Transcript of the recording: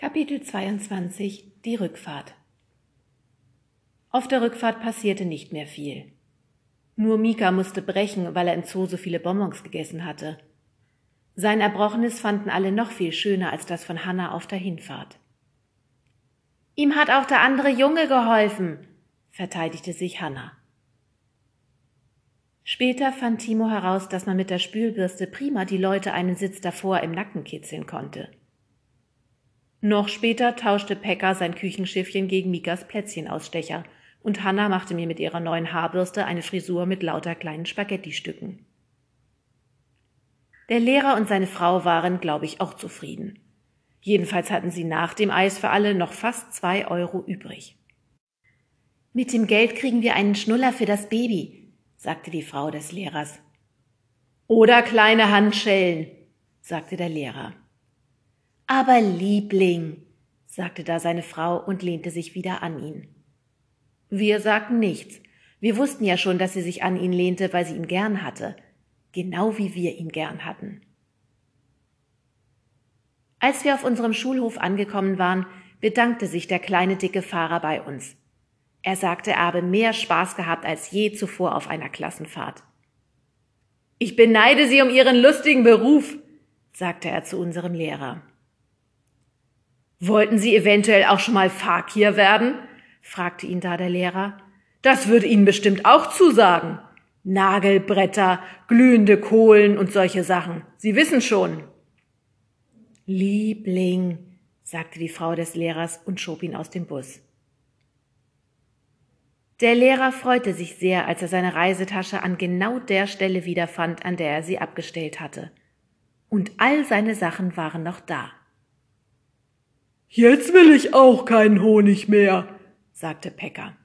Kapitel 22 Die Rückfahrt Auf der Rückfahrt passierte nicht mehr viel. Nur Mika musste brechen, weil er im Zoo so viele Bonbons gegessen hatte. Sein Erbrochenes fanden alle noch viel schöner als das von Hanna auf der Hinfahrt. Ihm hat auch der andere Junge geholfen, verteidigte sich Hanna. Später fand Timo heraus, dass man mit der Spülbürste prima die Leute einen Sitz davor im Nacken kitzeln konnte. Noch später tauschte Pekka sein Küchenschiffchen gegen Mikas Plätzchenausstecher und Hanna machte mir mit ihrer neuen Haarbürste eine Frisur mit lauter kleinen Spaghettistücken. Der Lehrer und seine Frau waren, glaube ich, auch zufrieden. Jedenfalls hatten sie nach dem Eis für alle noch fast zwei Euro übrig. Mit dem Geld kriegen wir einen Schnuller für das Baby, sagte die Frau des Lehrers. Oder kleine Handschellen, sagte der Lehrer. Aber Liebling, sagte da seine Frau und lehnte sich wieder an ihn. Wir sagten nichts. Wir wussten ja schon, dass sie sich an ihn lehnte, weil sie ihn gern hatte, genau wie wir ihn gern hatten. Als wir auf unserem Schulhof angekommen waren, bedankte sich der kleine dicke Fahrer bei uns. Er sagte, er habe mehr Spaß gehabt als je zuvor auf einer Klassenfahrt. Ich beneide Sie um Ihren lustigen Beruf, sagte er zu unserem Lehrer. Wollten Sie eventuell auch schon mal Fakir werden? fragte ihn da der Lehrer. Das würde Ihnen bestimmt auch zusagen. Nagelbretter, glühende Kohlen und solche Sachen. Sie wissen schon. Liebling, sagte die Frau des Lehrers und schob ihn aus dem Bus. Der Lehrer freute sich sehr, als er seine Reisetasche an genau der Stelle wiederfand, an der er sie abgestellt hatte. Und all seine Sachen waren noch da. Jetzt will ich auch keinen Honig mehr, sagte Pekka.